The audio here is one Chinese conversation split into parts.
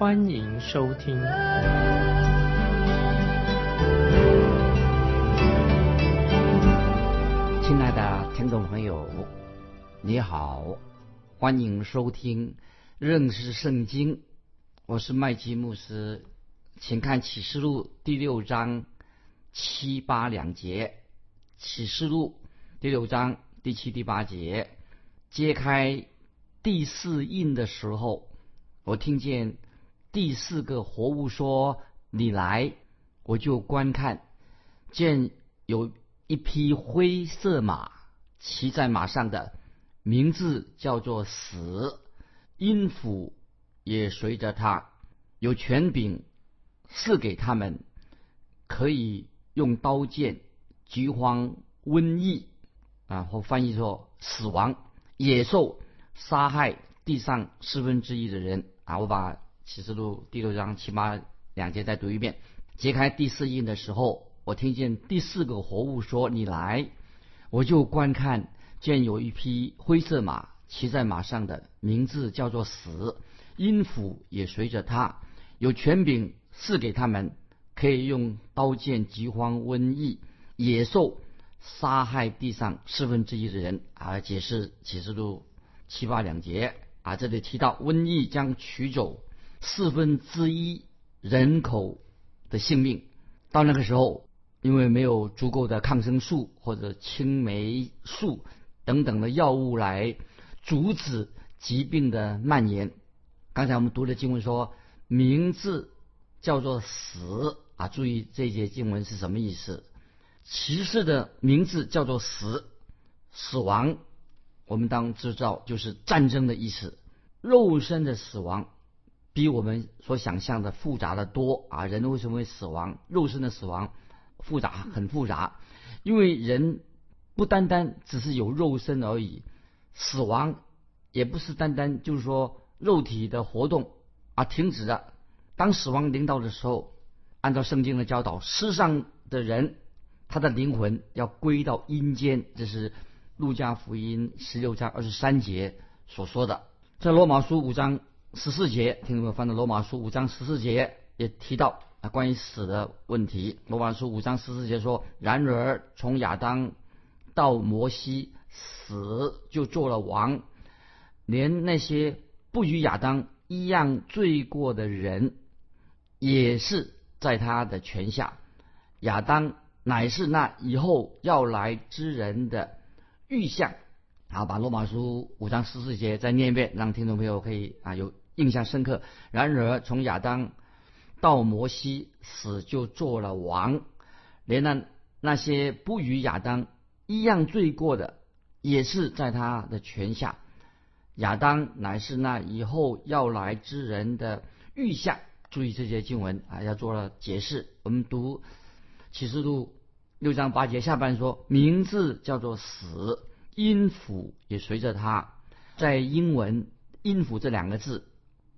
欢迎收听。亲爱的听众朋友，你好，欢迎收听认识圣经。我是麦基牧师，请看启示录第六章七八两节。启示录第六章第七、第八节，揭开第四印的时候，我听见第四个活物说：“你来。”我就观看，见有一匹灰色马，骑在马上的，名字叫做死，阴府也随着他，有权柄赐给他们，可以用刀剑。饥荒、瘟疫啊，或翻译说死亡、野兽杀害地上四分之一的人啊。我把启示录第六章七八两节再读一遍。揭开第四印的时候，我听见第四个活物说：“你来。”我就观看，见有一匹灰色马，骑在马上的名字叫做死，阴府也随着他，有权柄赐给他们，可以用刀剑、饥荒、瘟疫。野兽杀害地上四分之一的人啊，解释启示录七八两节啊，这里提到瘟疫将取走四分之一人口的性命。到那个时候，因为没有足够的抗生素或者青霉素等等的药物来阻止疾病的蔓延。刚才我们读的经文说，名字叫做死啊，注意这节经文是什么意思？骑士的名字叫做死，死亡，我们当知道就是战争的意思。肉身的死亡比我们所想象的复杂的多啊！人为什么会死亡？肉身的死亡复杂，很复杂，因为人不单单只是有肉身而已，死亡也不是单单就是说肉体的活动啊停止了。当死亡临到的时候，按照圣经的教导，世上的人。他的灵魂要归到阴间，这是路加福音十六章二十三节所说的。在罗马书五章十四节，听众朋友翻到罗马书五章十四节也提到啊关于死的问题。罗马书五章十四节说：“然而从亚当到摩西，死就做了王，连那些不与亚当一样罪过的人，也是在他的权下。亚当。”乃是那以后要来之人的预象。好，把罗马书五章十四节再念一遍，让听众朋友可以啊有印象深刻。然而从亚当到摩西死就做了王，连那那些不与亚当一样罪过的，也是在他的权下。亚当乃是那以后要来之人的预象。注意这些经文啊，要做了解释。我们读启示录。六章八节下半说，名字叫做死，音符也随着它。在英文，音符这两个字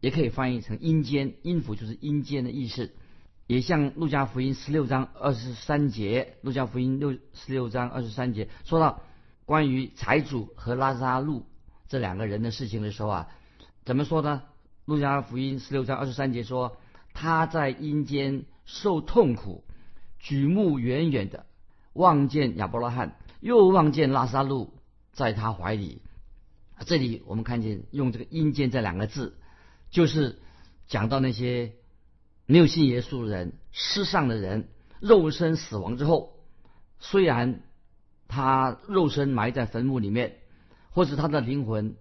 也可以翻译成阴间，音符就是阴间的意思。也像路加福音十六章二十三节，路加福音六十六章二十三节说到关于财主和拉扎路这两个人的事情的时候啊，怎么说呢？路加福音十六章二十三节说，他在阴间受痛苦，举目远远的。望见亚伯拉罕，又望见拉萨路在他怀里。这里我们看见用这个“阴间”这两个字，就是讲到那些没有信耶稣的人、世上的人，肉身死亡之后，虽然他肉身埋在坟墓里面，或者他的灵魂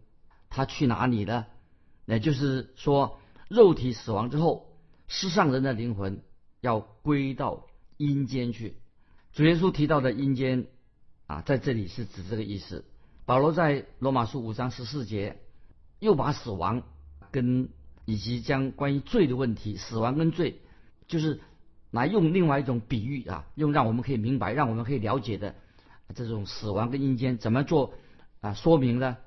他去哪里了？也就是说，肉体死亡之后，世上人的灵魂要归到阴间去。主耶稣提到的阴间啊，在这里是指这个意思。保罗在罗马书五章十四节又把死亡跟以及将关于罪的问题，死亡跟罪就是来用另外一种比喻啊，用让我们可以明白，让我们可以了解的这种死亡跟阴间怎么做啊？说明呢？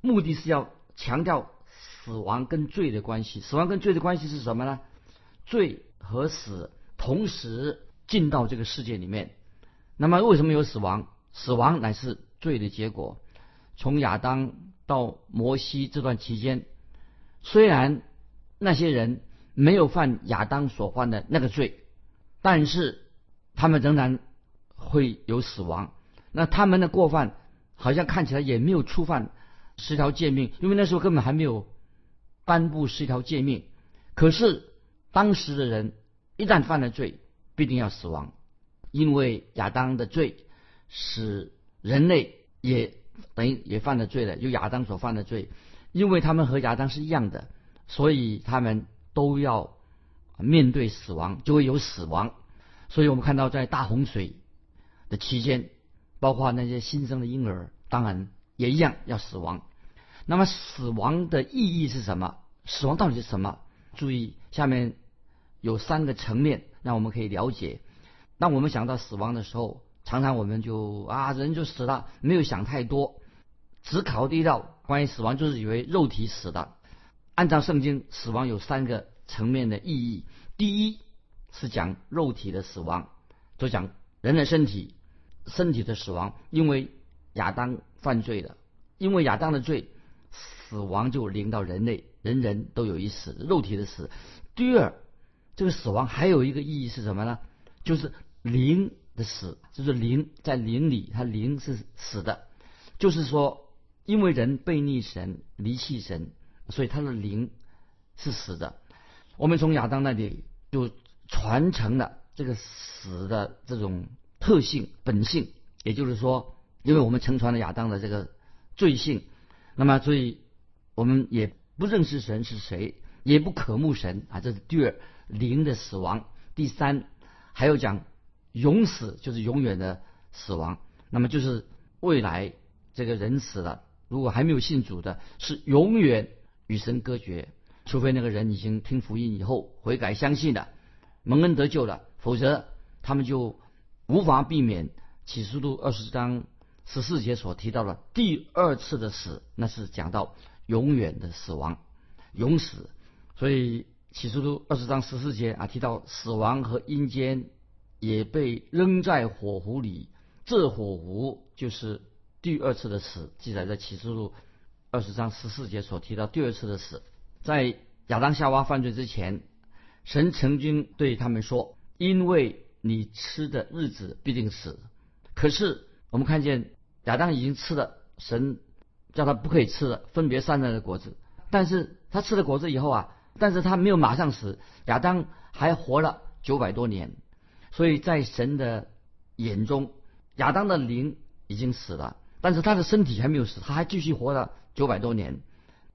目的是要强调死亡跟罪的关系。死亡跟罪的关系是什么呢？罪和死同时进到这个世界里面。那么为什么有死亡？死亡乃是罪的结果。从亚当到摩西这段期间，虽然那些人没有犯亚当所犯的那个罪，但是他们仍然会有死亡。那他们的过犯好像看起来也没有触犯十条诫命，因为那时候根本还没有颁布十条诫命。可是当时的人一旦犯了罪，必定要死亡，因为亚当的罪使人类也。等于也犯了罪了，就亚当所犯的罪，因为他们和亚当是一样的，所以他们都要面对死亡，就会有死亡。所以我们看到在大洪水的期间，包括那些新生的婴儿，当然也一样要死亡。那么死亡的意义是什么？死亡到底是什么？注意下面有三个层面，让我们可以了解。当我们想到死亡的时候，常常我们就啊，人就死了，没有想太多，只考虑到关于死亡，就是以为肉体死了。按照圣经，死亡有三个层面的意义。第一是讲肉体的死亡，就讲人的身体，身体的死亡，因为亚当犯罪了，因为亚当的罪，死亡就临到人类，人人都有一死，肉体的死。第二，这个死亡还有一个意义是什么呢？就是灵。的死就是灵，在灵里，它灵是死的，就是说，因为人背逆神、离弃神，所以他的灵是死的。我们从亚当那里就传承了这个死的这种特性、本性，也就是说，因为我们承传了亚当的这个罪性，那么所以我们也不认识神是谁，也不渴慕神啊，这是第二灵的死亡。第三，还有讲。永死就是永远的死亡，那么就是未来这个人死了，如果还没有信主的，是永远与神隔绝，除非那个人已经听福音以后悔改相信了，蒙恩得救了，否则他们就无法避免启示录二十章十四节所提到的第二次的死，那是讲到永远的死亡，永死。所以启示录二十章十四节啊提到死亡和阴间。也被扔在火湖里，这火湖就是第二次的死，记载在启示录二十章十四节所提到第二次的死。在亚当夏娃犯罪之前，神曾经对他们说：“因为你吃的日子必定死。”可是我们看见亚当已经吃了神叫他不可以吃的分别善恶的果子，但是他吃了果子以后啊，但是他没有马上死，亚当还活了九百多年。所以在神的眼中，亚当的灵已经死了，但是他的身体还没有死，他还继续活着九百多年。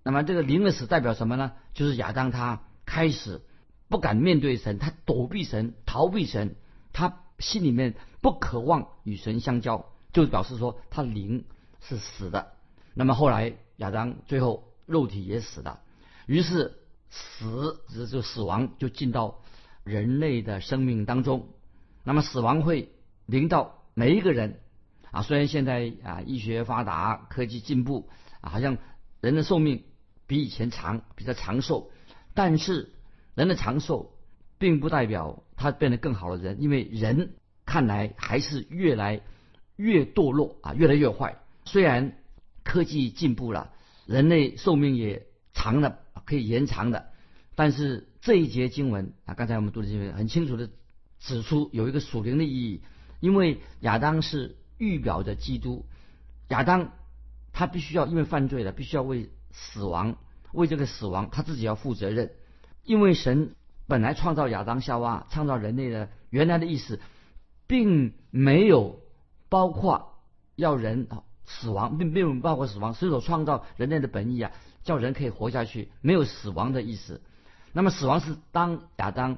那么这个灵的死代表什么呢？就是亚当他开始不敢面对神，他躲避神，逃避神，他心里面不渴望与神相交，就表示说他灵是死的。那么后来亚当最后肉体也死了，于是死，这就死亡就进到人类的生命当中。那么死亡会临到每一个人啊！虽然现在啊医学发达，科技进步，好像人的寿命比以前长，比较长寿，但是人的长寿并不代表他变得更好的人，因为人看来还是越来越堕落啊，越来越坏。虽然科技进步了，人类寿命也长了，可以延长的，但是这一节经文啊，刚才我们读的经文很清楚的。指出有一个属灵的意义，因为亚当是预表着基督，亚当他必须要因为犯罪了，必须要为死亡，为这个死亡他自己要负责任，因为神本来创造亚当夏娃，创造人类的原来的意思，并没有包括要人死亡，并没有包括死亡，所创造人类的本意啊，叫人可以活下去，没有死亡的意思。那么死亡是当亚当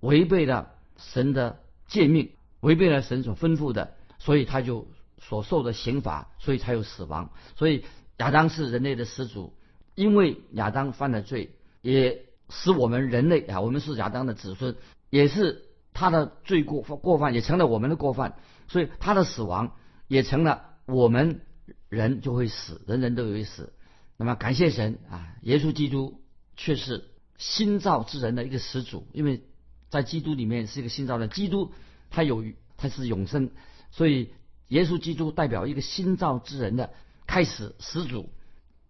违背了。神的诫命违背了神所吩咐的，所以他就所受的刑罚，所以才有死亡。所以亚当是人类的始祖，因为亚当犯了罪，也使我们人类啊，我们是亚当的子孙，也是他的罪过过犯，也成了我们的过犯，所以他的死亡也成了我们人就会死，人人都有死。那么感谢神啊，耶稣基督却是新造之人的一个始祖，因为在基督里面是一个新造的基督，他有他是永生，所以耶稣基督代表一个新造之人的开始始祖。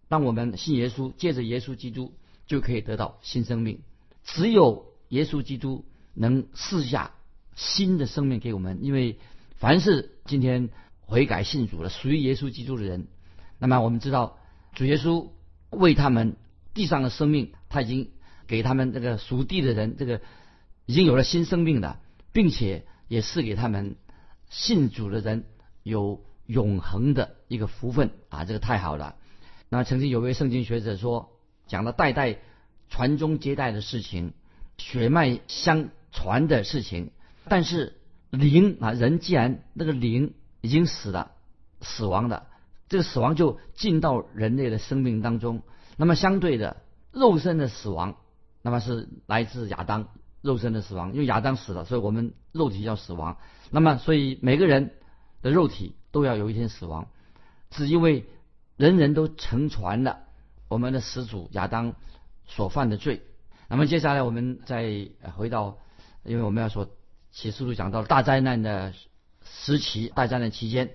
当我们信耶稣，借着耶稣基督就可以得到新生命。只有耶稣基督能赐下新的生命给我们，因为凡是今天悔改信主了、属于耶稣基督的人，那么我们知道。主耶稣为他们地上的生命，他已经给他们这个属地的人，这个已经有了新生命的，并且也是给他们信主的人有永恒的一个福分啊！这个太好了。那曾经有位圣经学者说，讲了代代传宗接代的事情，血脉相传的事情，但是灵啊，人既然那个灵已经死了，死亡的。这个死亡就进到人类的生命当中。那么相对的，肉身的死亡，那么是来自亚当肉身的死亡，因为亚当死了，所以我们肉体要死亡。那么所以每个人的肉体都要有一天死亡，是因为人人都承传了我们的始祖亚当所犯的罪。那么接下来我们再回到，因为我们要说启示录讲到大灾难的时期，大灾难期间，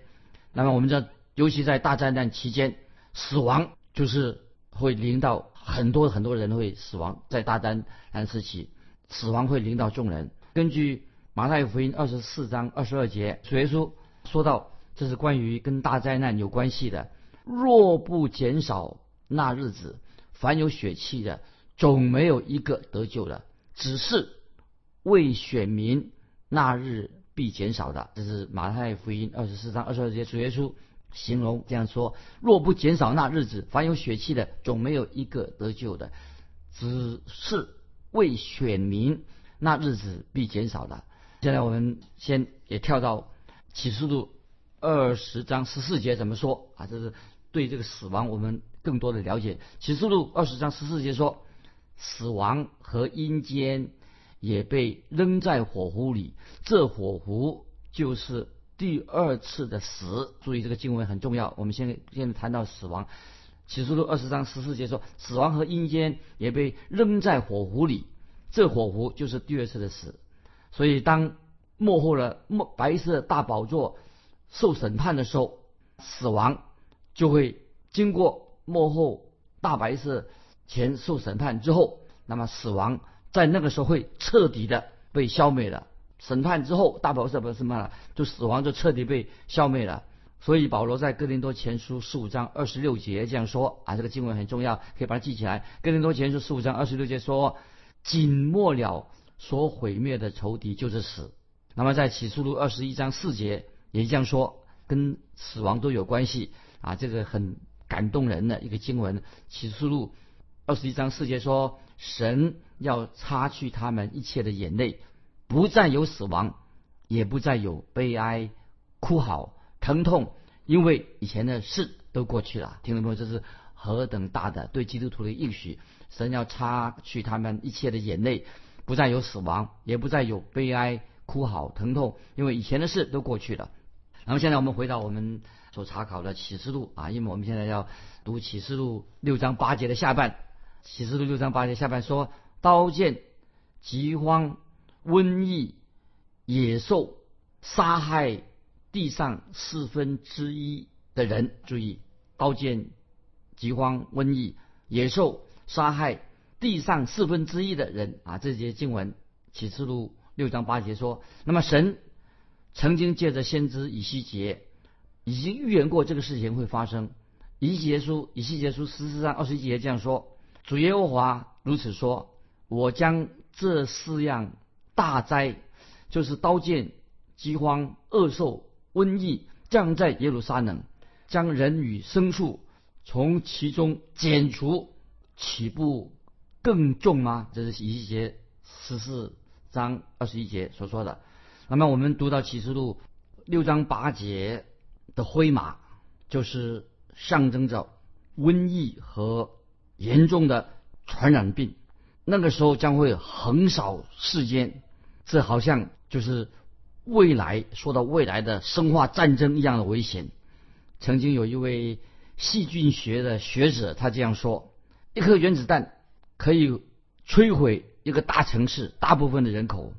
那么我们知道。尤其在大灾难期间，死亡就是会临到很多很多人会死亡。在大灾难时期，死亡会临到众人。根据马太福音二十四章二十二节，主耶稣说到，这是关于跟大灾难有关系的。若不减少那日子，凡有血气的，总没有一个得救的。只是为选民，那日必减少的。这是马太福音二十四章二十二节，主耶稣。形容这样说：若不减少那日子，凡有血气的，总没有一个得救的。只是为选民，那日子必减少的。现在我们先也跳到启示录二十章十四节怎么说啊？这是对这个死亡我们更多的了解。启示录二十章十四节说：死亡和阴间也被扔在火湖里，这火湖就是。第二次的死，注意这个经文很重要。我们现在现在谈到死亡，启示录二十章十四节说，死亡和阴间也被扔在火湖里，这火湖就是第二次的死。所以当幕后的幕白色大宝座受审判的时候，死亡就会经过幕后大白色前受审判之后，那么死亡在那个时候会彻底的被消灭了。审判之后，大宝座不是什么了，就死亡就彻底被消灭了。所以保罗在哥林多前书十五章二十六节这样说啊，这个经文很重要，可以把它记起来。哥林多前书十五章二十六节说：“紧末了所毁灭的仇敌就是死。”那么在启示录二十一章四节也这样说，跟死亡都有关系啊，这个很感动人的一个经文。启示录二十一章四节说：“神要擦去他们一切的眼泪。”不再有死亡，也不再有悲哀、哭嚎、疼痛，因为以前的事都过去了。听众朋友，这是何等大的对基督徒的应许！神要擦去他们一切的眼泪，不再有死亡，也不再有悲哀、哭嚎、疼痛，因为以前的事都过去了。那么现在我们回到我们所查考的启示录啊，因为我们现在要读启示录六章八节的下半。启示录六章八节下半说：刀剑、饥荒。瘟疫、野兽杀害地上四分之一的人，注意，刀剑、饥荒、瘟疫、野兽杀害地上四分之一的人啊！这节经文启示录六章八节说，那么神曾经借着先知以西结已经预言过这个事情会发生。以西结书以西结书十四章二十一节这样说：主耶和华如此说，我将这四样。大灾就是刀剑、饥荒、恶兽、瘟疫降在耶路撒冷，将人与牲畜从其中剪除，岂不更重吗？这是一节十四章二十一节所说的。那么我们读到启示录六章八节的灰马，就是象征着瘟疫和严重的传染病。那个时候将会横扫世间。这好像就是未来说到未来的生化战争一样的危险。曾经有一位细菌学的学者，他这样说：一颗原子弹可以摧毁一个大城市大部分的人口，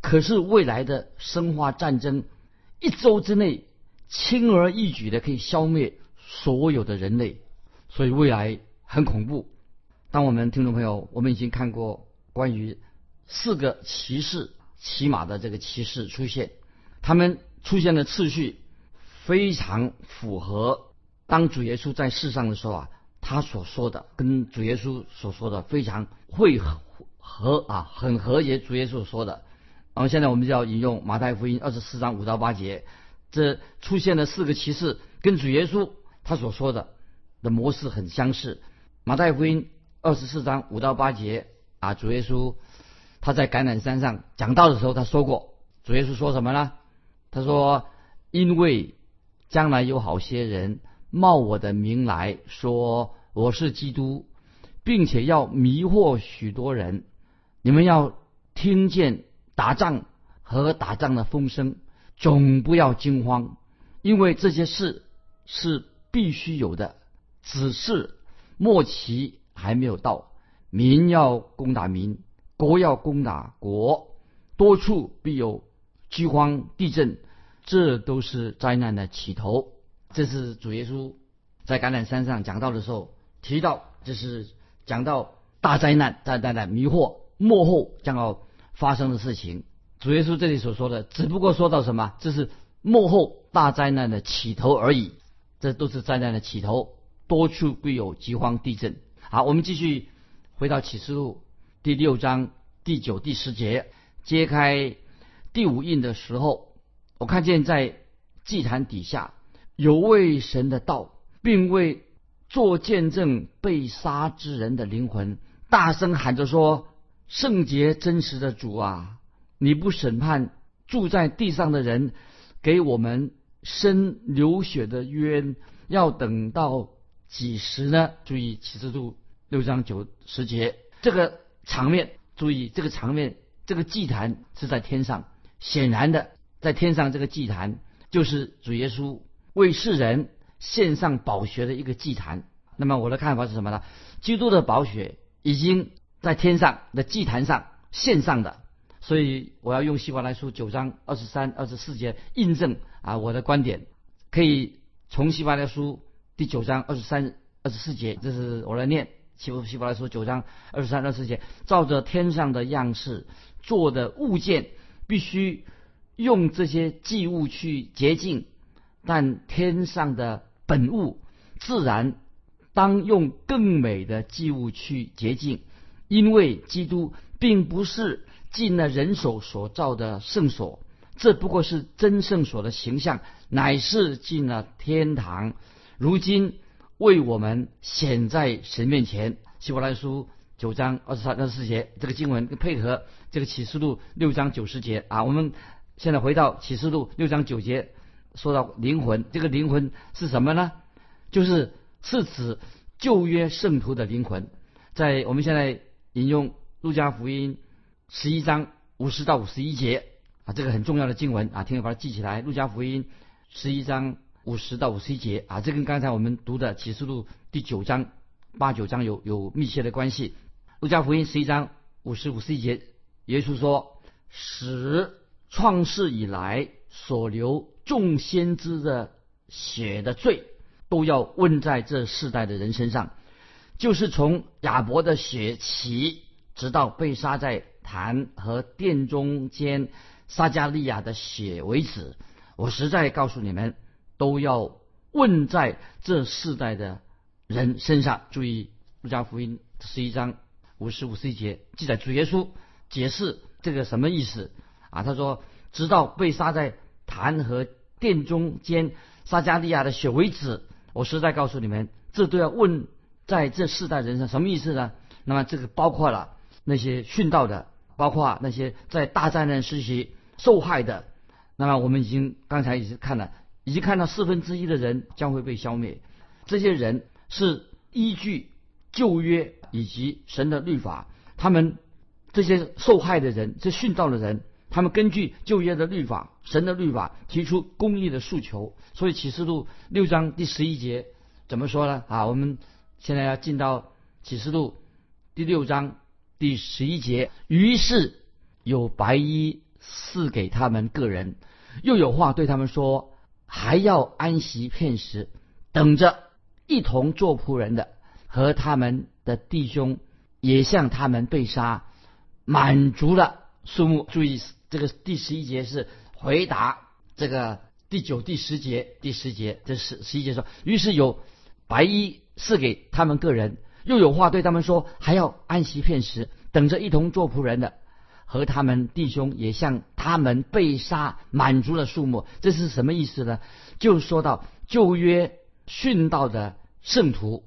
可是未来的生化战争一周之内轻而易举的可以消灭所有的人类，所以未来很恐怖。当我们听众朋友，我们已经看过关于四个骑士骑马的这个骑士出现，他们出现的次序非常符合当主耶稣在世上的时候啊，他所说的跟主耶稣所说的非常会合啊，很和谐。主耶稣说的，然后现在我们就要引用马太福音二十四章五到八节，这出现的四个骑士跟主耶稣他所说的的模式很相似。马太福音。二十四章五到八节啊，主耶稣他在橄榄山上讲道的时候，他说过，主耶稣说什么呢？他说：“因为将来有好些人冒我的名来说我是基督，并且要迷惑许多人。你们要听见打仗和打仗的风声，总不要惊慌，因为这些事是必须有的，只是末期。”还没有到，民要攻打民，国要攻打国，多处必有饥荒、地震，这都是灾难的起头。这是主耶稣在橄榄山上讲到的时候提到，这是讲到大灾难、大灾难迷惑幕后将要发生的事情。主耶稣这里所说的，只不过说到什么，这是幕后大灾难的起头而已。这都是灾难的起头，多处必有饥荒、地震。好，我们继续回到启示录第六章第九、第十节，揭开第五印的时候，我看见在祭坛底下有位神的道，并为做见证被杀之人的灵魂，大声喊着说：“圣洁真实的主啊，你不审判住在地上的人，给我们生流血的冤，要等到几时呢？”注意启示录。六章九十节，这个场面，注意这个场面，这个祭坛是在天上。显然的，在天上这个祭坛就是主耶稣为世人献上宝血的一个祭坛。那么我的看法是什么呢？基督的宝血已经在天上的祭坛上献上的，所以我要用希伯来书九章二十三、二十四节印证啊我的观点。可以从希伯来书第九章二十三、二十四节，这是我来念。希伯希伯来书九章二十三、二十四节，照着天上的样式做的物件，必须用这些祭物去洁净；但天上的本物，自然当用更美的祭物去洁净，因为基督并不是进了人手所造的圣所，这不过是真圣所的形象，乃是进了天堂。如今。为我们显在神面前，希伯来书九章二十三、二十四节，这个经文配合这个启示录六章九十节啊。我们现在回到启示录六章九节，说到灵魂，这个灵魂是什么呢？就是是指旧约圣徒的灵魂。在我们现在引用路加福音十一章五十到五十一节啊，这个很重要的经文啊，听把它记起来。路加福音十一章。五十到五十一节啊，这跟刚才我们读的启示录第九章、八九章有有密切的关系。路加福音十一章五十五十一节，耶稣说：“使创世以来所流众先知的血的罪，都要问在这世代的人身上，就是从亚伯的血起，直到被杀在坛和殿中间撒加利亚的血为止。我实在告诉你们。”都要问在这世代的人身上。注意，路加福音十一章五十五十一节记载，主耶稣解释这个什么意思啊？他说：“直到被杀在坛和殿中间撒加利亚的血为止。”我实在告诉你们，这都要问在这四代人上，什么意思呢？那么这个包括了那些殉道的，包括那些在大灾难时期受害的。那么我们已经刚才已经看了。已经看到四分之一的人将会被消灭，这些人是依据旧约以及神的律法，他们这些受害的人、这殉道的人，他们根据旧约的律法、神的律法提出公义的诉求。所以启示录六章第十一节怎么说呢？啊，我们现在要进到启示录第六章第十一节。于是有白衣赐给他们个人，又有话对他们说，还要安息片时，等着一同做仆人的和他们的弟兄也向他们被杀，满足了数目。注意，这个第十一节是回答这个第九、第十节。第十节这十十一节说，于是有白衣赐给他们个人，又有话对他们说，还要安息片时，等着一同做仆人的和他们弟兄也向他们被杀，满足了数目。这是什么意思呢？就说到旧约殉道的圣徒，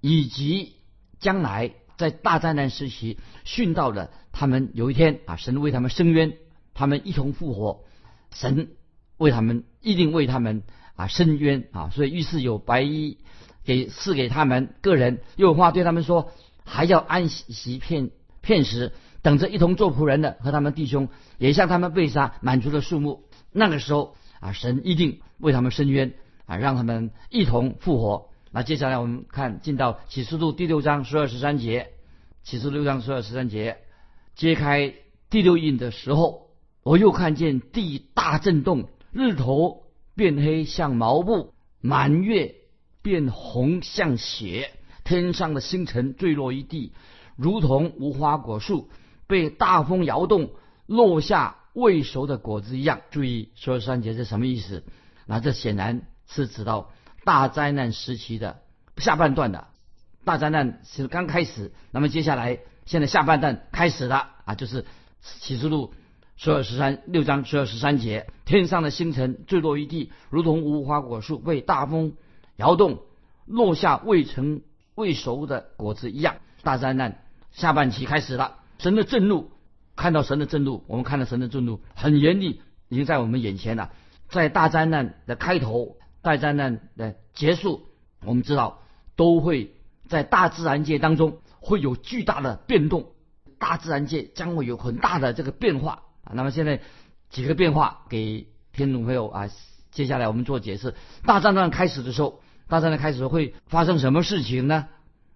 以及将来在大灾难时期殉道的，他们有一天啊，神为他们伸冤，他们一同复活，神为他们一定为他们啊伸冤啊，所以于是有白衣给赐给他们个人，又有话对他们说，还要安息片片时，等着一同做仆人的和他们弟兄也向他们被杀，满足了数目。那个时候啊，神一定为他们伸冤啊，让他们一同复活。那接下来我们看进到启示录第六章十二十三节，启示录六章十二十三节，揭开第六印的时候，我又看见地大震动，日头变黑像毛布，满月变红像血，天上的星辰坠落一地，如同无花果树被大风摇动落下未熟的果子一样。注意所有三节是什么意思？那这显然是指到。大灾难时期的下半段的，大灾难是刚开始，那么接下来现在下半段开始了啊，就是启示录十二十三六章十二十三节，天上的星辰坠落一地，如同无花果树被大风摇动落下未成未熟的果子一样。大灾难下半期开始了，神的震怒，看到神的震怒，我们看到神的震怒很严厉，已经在我们眼前了，在大灾难的开头。大灾难的结束，我们知道都会在大自然界当中会有巨大的变动，大自然界将会有很大的这个变化啊。那么现在几个变化给听众朋友啊，接下来我们做解释。大灾难开始的时候，大灾难开始会发生什么事情呢？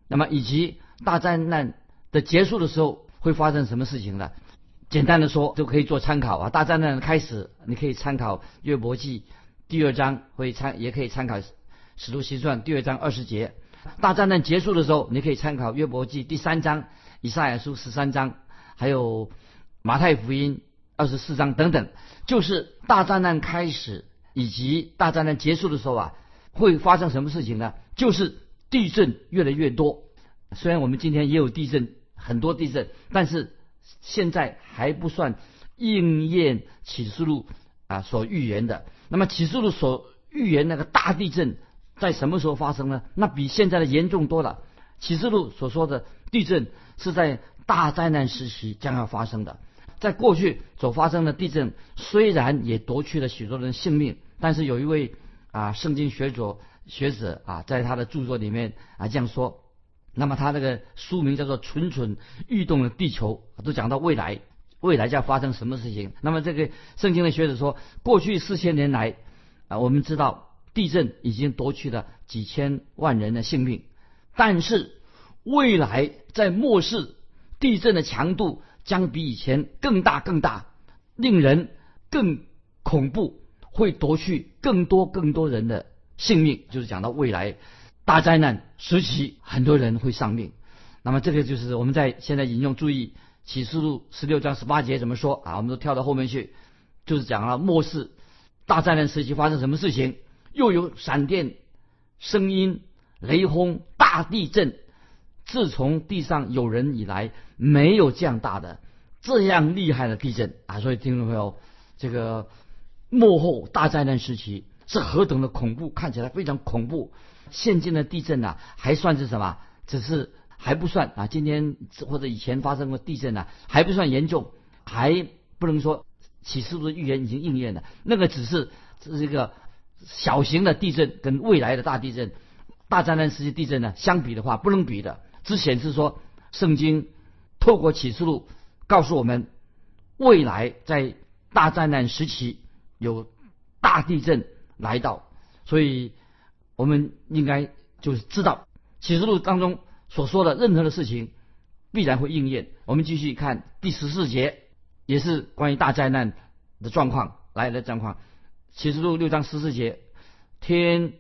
那么以及大灾难的结束的时候会发生什么事情呢？简单的说，就可以做参考啊。大灾难开始，你可以参考约伯记。第二章会参也可以参考《使徒行传》第二章二十节。大战难结束的时候，你可以参考《约伯记》第三章、以赛亚书十三章，还有《马太福音》二十四章等等。就是大战难开始以及大战难结束的时候啊，会发生什么事情呢？就是地震越来越多。虽然我们今天也有地震，很多地震，但是现在还不算应验启示录啊所预言的。那么启示录所预言那个大地震在什么时候发生呢？那比现在的严重多了。启示录所说的地震是在大灾难时期将要发生的。在过去所发生的地震虽然也夺去了许多人性命，但是有一位啊圣经学者学者啊在他的著作里面啊这样说。那么他这个书名叫做《蠢蠢欲动的地球》，都讲到未来。未来将发生什么事情？那么这个圣经的学者说，过去四千年来，啊，我们知道地震已经夺去了几千万人的性命，但是未来在末世，地震的强度将比以前更大更大，令人更恐怖，会夺去更多更多人的性命。就是讲到未来大灾难时期，很多人会丧命。那么这个就是我们在现在引用，注意。启示录十六章十八节怎么说啊？我们都跳到后面去，就是讲了末世大灾难时期发生什么事情，又有闪电、声音、雷轰、大地震。自从地上有人以来，没有这样大的、这样厉害的地震啊！所以听众朋友，这个幕后大灾难时期是何等的恐怖，看起来非常恐怖。现今的地震呢，还算是什么？只是。还不算啊，今天或者以前发生过地震呢，还不算严重，还不能说启示录的预言已经应验了。那个只是这是一个小型的地震，跟未来的大地震、大灾难时期地震呢相比的话，不能比的。只显示说，圣经透过启示录告诉我们，未来在大灾难时期有大地震来到，所以我们应该就是知道启示录当中所说的任何的事情必然会应验。我们继续看第十四节，也是关于大灾难的状况来的状况。启示录六章十四节，天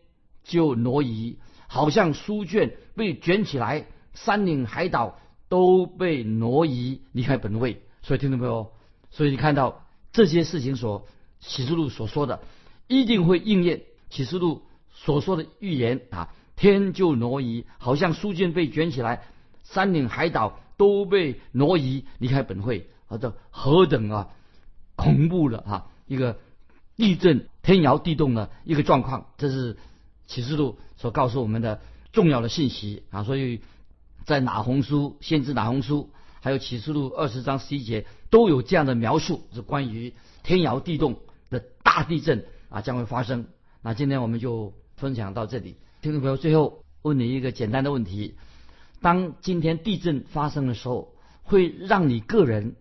就挪移，好像书卷被卷起来，山岭海岛都被挪移离开本位。所以听到没有？所以你看到这些事情所启示录所说的，一定会应验启示录所说的预言啊！天就挪移，好像书卷被卷起来，山岭海岛都被挪移离开本会，啊，这何等啊恐怖的啊一个！地震、天摇地动的一个状况，这是启示录所告诉我们的重要的信息啊！所以在哪红书、先知哪红书，还有启示录二十章十一节都有这样的描述，是关于天摇地动的大地震啊将会发生。那今天我们就分享到这里，听众朋友，最后问你一个简单的问题：当今天地震发生的时候，会让你个人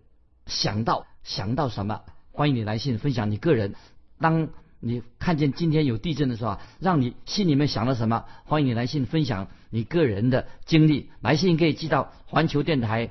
想到想到什么？欢迎你来信分享你个人。当你看见今天有地震的时候啊，让你心里面想了什么？欢迎你来信分享你个人的经历。来信可以寄到环球电台